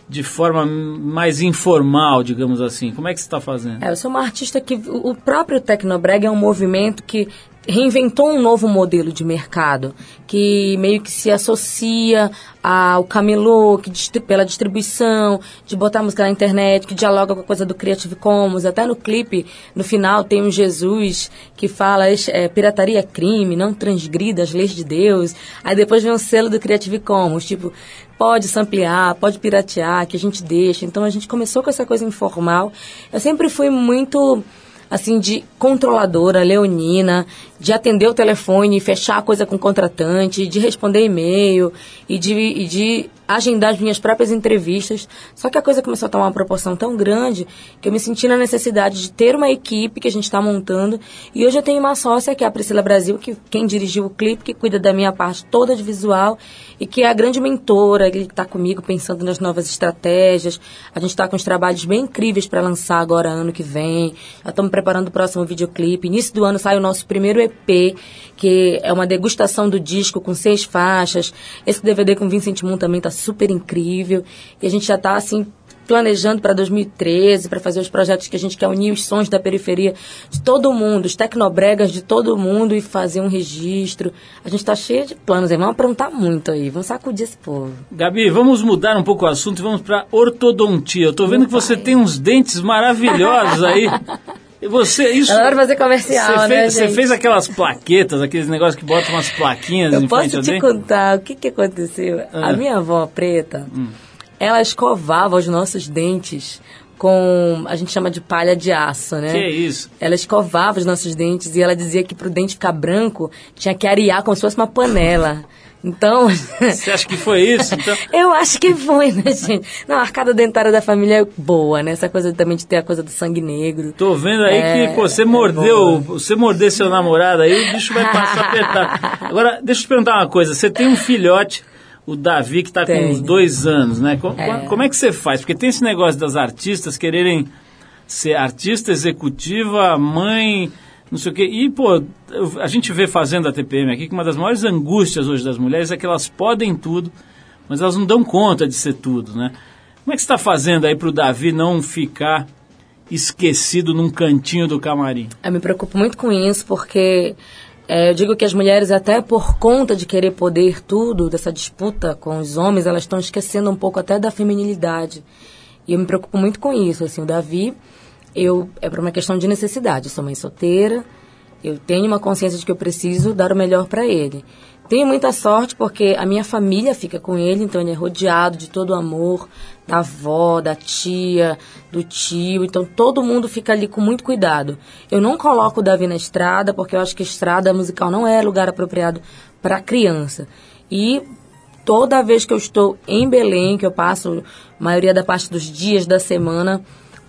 de forma mais informal, digamos assim? Como é que você está fazendo? É, eu sou uma artista que. O próprio Tecnobreg é um movimento que reinventou um novo modelo de mercado que meio que se associa ao camelô, que pela distribuição, de botar música na internet, que dialoga com a coisa do Creative Commons. Até no clipe, no final, tem um Jesus que fala é, pirataria é crime, não transgrida as leis de Deus. Aí depois vem um selo do Creative Commons, tipo, pode samplear, pode piratear, que a gente deixa. Então a gente começou com essa coisa informal. Eu sempre fui muito assim, de controladora, leonina, de atender o telefone, fechar a coisa com o contratante, de responder e-mail e de, e de agendar as minhas próprias entrevistas. Só que a coisa começou a tomar uma proporção tão grande que eu me senti na necessidade de ter uma equipe que a gente está montando. E hoje eu tenho uma sócia, que é a Priscila Brasil, que quem dirigiu o clipe, que cuida da minha parte toda de visual e que é a grande mentora, que está comigo pensando nas novas estratégias. A gente está com os trabalhos bem incríveis para lançar agora ano que vem. Já estamos preparando o próximo videoclipe. Início do ano sai o nosso primeiro EP, que é uma degustação do disco com seis faixas. Esse DVD com Vincent Moon também está super incrível. E a gente já está assim planejando para 2013, para fazer os projetos que a gente quer unir os sons da periferia de todo mundo, os tecnobregas de todo mundo e fazer um registro. A gente está cheio de planos aí, vamos aprontar muito aí, vamos sacudir esse povo. Gabi, vamos mudar um pouco o assunto e vamos para ortodontia. Eu tô vendo que você tem uns dentes maravilhosos aí. Você, isso. É hora de fazer comercial, você né, fez, você gente? fez aquelas plaquetas, aqueles negócios que botam umas plaquinhas Eu em posso te contar o que, que aconteceu. Ah. A minha avó preta, Hum. ela escovava os nossos dentes com, a gente chama de palha de aço, né? Que isso? Ela escovava os nossos dentes e ela dizia que pro dente ficar branco tinha que arear como se fosse uma panela. Então, Você acha que foi isso? Então, eu acho que foi, né, gente? Não, a arcada dentária da família é boa, né? Essa coisa também de ter a coisa do sangue negro. tô vendo aí É, que pô, você é mordeu, bom. você morder seu namorado aí, o bicho vai passar apertado. Agora, deixa eu te perguntar uma coisa. Você tem um filhote, o Davi, que está com uns dois anos, né? Co- É. Como é que você faz? Porque tem esse negócio das artistas quererem ser artista executiva, mãe, não sei o quê. E, pô, a gente vê fazendo a TPM aqui que uma das maiores angústias hoje das mulheres é que elas podem tudo, mas elas não dão conta de ser tudo, né? Como é que você está fazendo aí para o Davi não ficar esquecido num cantinho do camarim? Eu me preocupo muito com isso, porque é, eu digo que as mulheres, até por conta de querer poder tudo, dessa disputa com os homens, elas estão esquecendo um pouco até da feminilidade. E eu me preocupo muito com isso. Assim, o Davi, eu é por uma questão de necessidade. Eu sou mãe solteira, eu tenho uma consciência de que eu preciso dar o melhor para ele. Tenho muita sorte porque a minha família fica com ele, então ele é rodeado de todo o amor da avó, da tia, do tio, então todo mundo fica ali com muito cuidado. Eu não coloco o Davi na estrada porque eu acho que estrada musical não é lugar apropriado para criança. E toda vez que eu estou em Belém, que eu passo a maioria da parte dos dias da semana,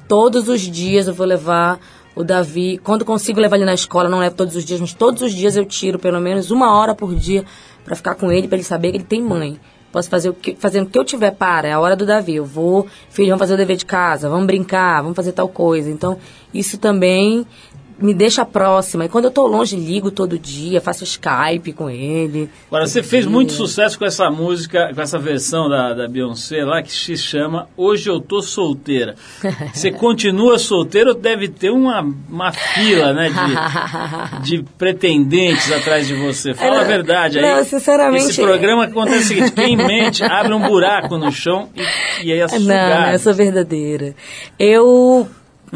todos os dias eu vou levar o Davi. Quando consigo levar ele na escola, não levo todos os dias, mas todos os dias eu tiro pelo menos uma hora por dia para ficar com ele, para ele saber que ele tem mãe. Posso fazer o que, fazendo o que eu tiver para, é a hora do Davi. Eu vou, filho, vamos fazer o dever de casa, vamos brincar, vamos fazer tal coisa. Então, isso também me deixa próxima. E quando eu tô longe, ligo todo dia, faço Skype com ele. Agora, você fez muito sucesso com essa música, com essa versão da, da Beyoncé lá, que se chama Hoje Eu Tô Solteira. Você continua solteiro ou deve ter uma, uma fila, né, de, de pretendentes atrás de você? Fala a verdade aí. não, sinceramente- Esse programa acontece o seguinte, quem mente abre um buraco no chão e, e aí é Não, sugado. não, eu sou verdadeira. Eu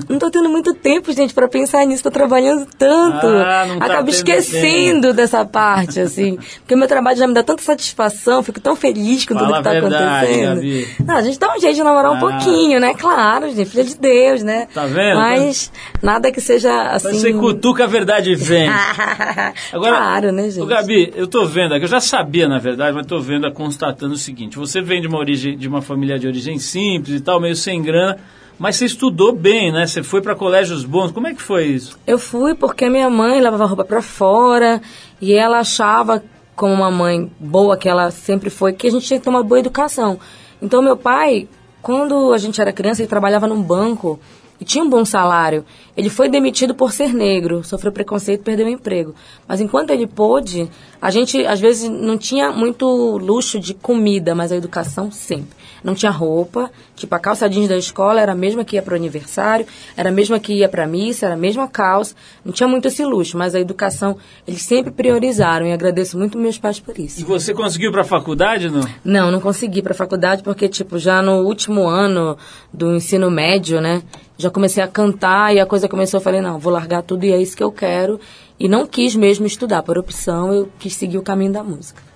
não tô tendo muito tempo, gente, pra pensar nisso. Tô trabalhando tanto. Ah, tá Acabo esquecendo dessa parte, assim. Porque o meu trabalho já me dá tanta satisfação, fico tão feliz com tudo Fala que tá verdade, acontecendo. Gabi. Não, a gente dá um jeito de namorar um Ah. pouquinho, né? Claro, gente, filha de Deus, né? Tá vendo? Mas nada que seja assim. Você cutuca a verdade vem. Agora, claro, né, gente? Ô, Gabi, eu tô vendo aqui, eu já sabia, na verdade, mas tô vendo, constatando o seguinte: você vem de uma origem, de uma família de origem simples e tal, meio sem grana, mas você estudou bem, né? Você foi para colégios bons. Como é que foi isso? Eu fui porque minha mãe lavava roupa pra fora e ela achava, como uma mãe boa que ela sempre foi, que a gente tinha que ter uma boa educação. Então meu pai, quando a gente era criança, ele trabalhava num banco e tinha um bom salário. Ele foi demitido por ser negro, sofreu preconceito, perdeu o emprego. Mas enquanto ele pôde, a gente às vezes não tinha muito luxo de comida, mas a educação sempre. Não tinha roupa, tipo a calça jeans da escola era a mesma que ia para o aniversário, era a mesma que ia para a missa, era a mesma calça. Não tinha muito esse luxo, mas a educação eles sempre priorizaram e agradeço muito meus pais por isso. E você conseguiu para a faculdade, não? Não, não consegui para a faculdade porque, tipo, já no último ano do ensino médio, né? Já comecei a cantar e a coisa começou. Eu falei, não, vou largar tudo e é isso que eu quero. E não quis mesmo estudar, por opção, eu quis seguir o caminho da música.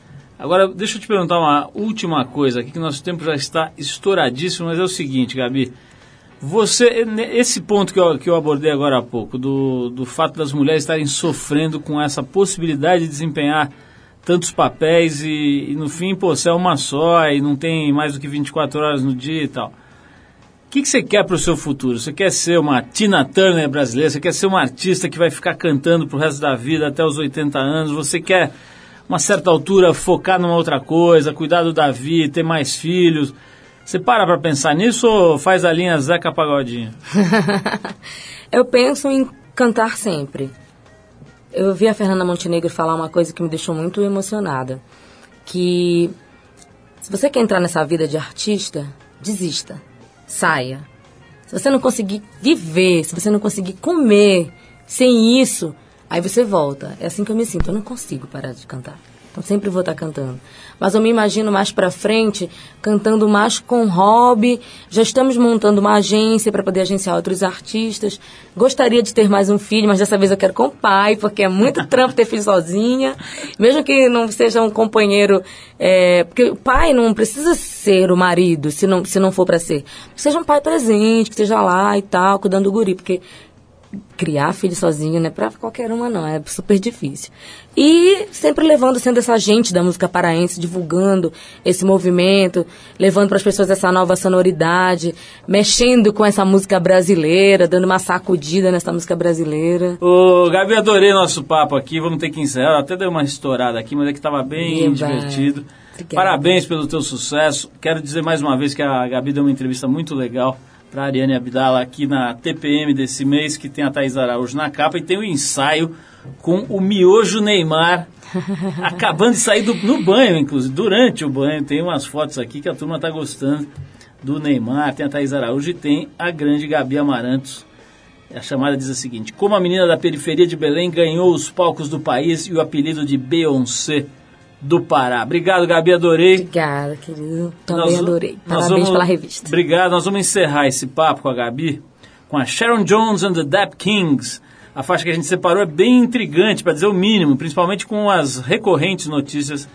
Agora, deixa eu te perguntar uma última coisa aqui, que nosso tempo já está estouradíssimo, mas é o seguinte, Gabi. Você, esse ponto que eu, que eu abordei agora há pouco, do, do fato das mulheres estarem sofrendo com essa possibilidade de desempenhar tantos papéis e, e no fim, pô, você é uma só e não tem mais do que 24 horas no dia e tal. O que, que você quer para o seu futuro? Você quer ser uma Tina Turner brasileira? Você quer ser uma artista que vai ficar cantando pro resto da vida até os 80 anos? Você quer, uma certa altura, focar numa outra coisa, cuidar do Davi, ter mais filhos? Você para para pensar nisso ou faz a linha Zeca Pagodinho? eu penso em cantar sempre. Eu vi a Fernanda Montenegro falar uma coisa que me deixou muito emocionada, que se você quer entrar nessa vida de artista, desista, saia. Se você não conseguir viver, se você não conseguir comer sem isso, aí você volta. É assim que eu me sinto, eu não consigo parar de cantar. Então sempre vou estar cantando. Mas eu me imagino mais para frente cantando mais com hobby. Já estamos montando uma agência para poder agenciar outros artistas. Gostaria de ter mais um filho, mas dessa vez eu quero com o pai, porque é muito trampo ter filho sozinha. Mesmo que não seja um companheiro, é, porque o pai não precisa ser o marido, se não, se não for para ser. Que seja um pai presente, que esteja lá e tal, cuidando do guri, porque criar filho sozinho não é para qualquer uma não, é super difícil. E sempre levando, sendo essa gente da música paraense, divulgando esse movimento, levando para as pessoas essa nova sonoridade, mexendo com essa música brasileira, dando uma sacudida nessa música brasileira. Ô, Gabi, adorei nosso papo aqui, vamos ter que encerrar, até deu uma estourada aqui, mas é que estava bem Eba. divertido. Obrigada. Parabéns pelo teu sucesso. Quero dizer mais uma vez que a Gabi deu uma entrevista muito legal para a Ariane Abdala aqui na TPM desse mês, que tem a Thaís Araújo na capa e tem o ensaio com o miojo Neymar acabando de sair do, no banho, inclusive, durante o banho. Tem umas fotos aqui que a turma está gostando do Neymar, tem a Thaís Araújo e tem a grande Gabi Amarantos. A chamada diz a seguinte: Como a menina da periferia de Belém ganhou os palcos do país e o apelido de Beyoncé do Pará. Obrigado, Gabi, adorei. Obrigada, querido. Também Nós- adorei. Parabéns vamos- pela revista. Obrigado. Nós vamos encerrar esse papo com a Gabi com a Sharon Jones and the Dap Kings. A faixa que a gente separou é bem intrigante, para dizer o mínimo, principalmente com as recorrentes notícias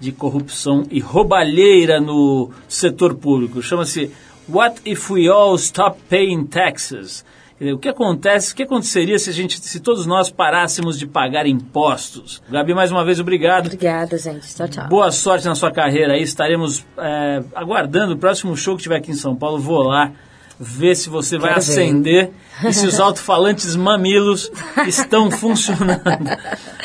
de corrupção e roubalheira no setor público. Chama-se What If We All Stop Paying Taxes? Dizer, O que acontece? O que aconteceria se a gente, se todos nós parássemos de pagar impostos? Gabi, mais uma vez, obrigado. Obrigada, gente. Tchau, tchau. Boa sorte na sua carreira aí. Estaremos é, aguardando o próximo show que tiver aqui em São Paulo. Vou lá ver se você vai Quero ver. E se os alto-falantes mamilos estão funcionando.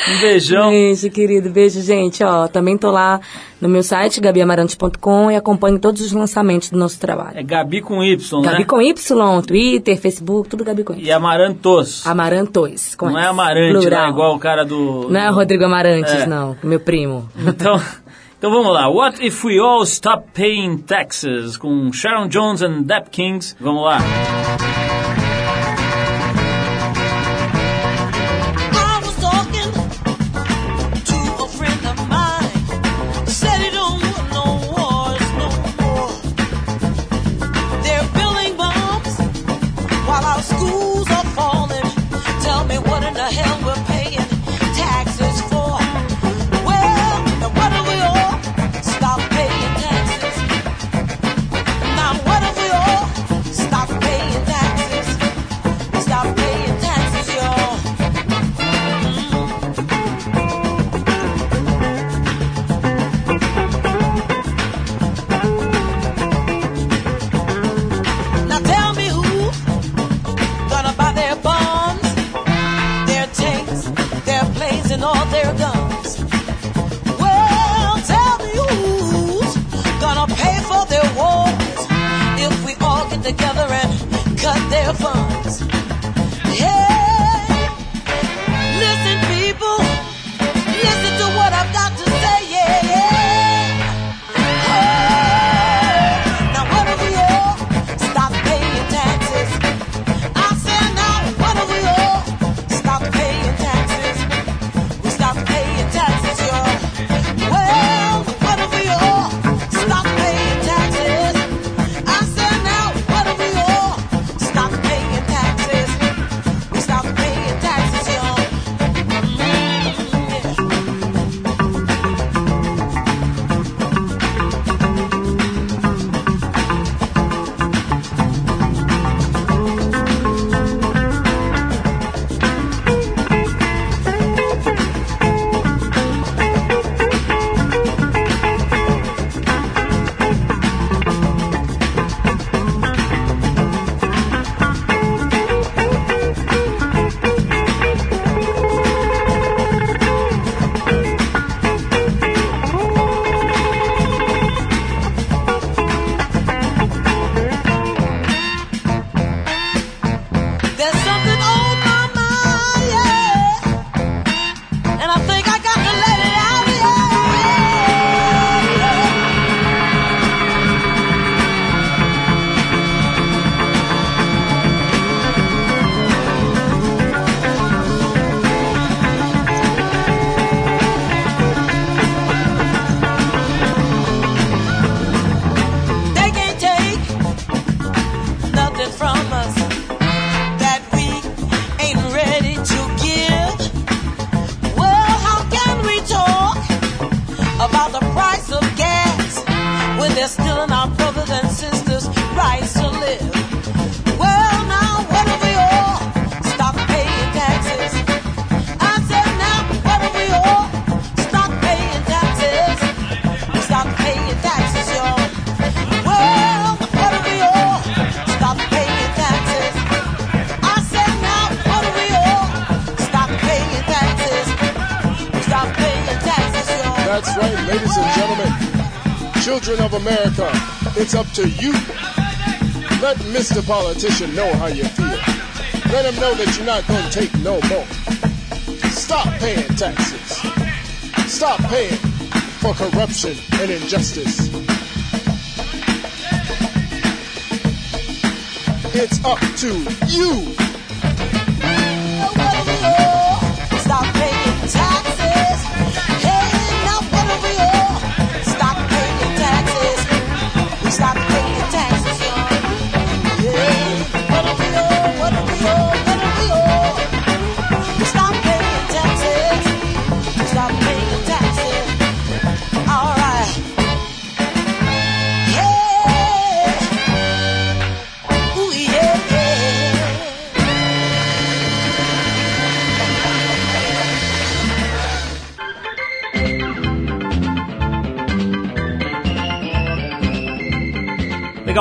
Um beijão. Beijo, querido. Beijo, gente. Ó, também tô lá no meu site, gabiamarantes.com e acompanho todos os lançamentos do nosso trabalho. É Gabi com Y, Gabi né? com Y, Twitter, Facebook, tudo Gabi com Y. E Amarantos. Amarantos. Não é Amarante, plural. né? Igual o cara do... Não é o Rodrigo Amarantes, É. não. Meu primo. Então, então vamos lá. What if we all stop paying taxes? Com Sharon Jones and Dap Kings. Vamos lá. It's up to you. Let Mr. Politician know how you feel. Let him know that you're not going to take no more. Stop paying taxes. Stop paying for corruption and injustice. It's up to you.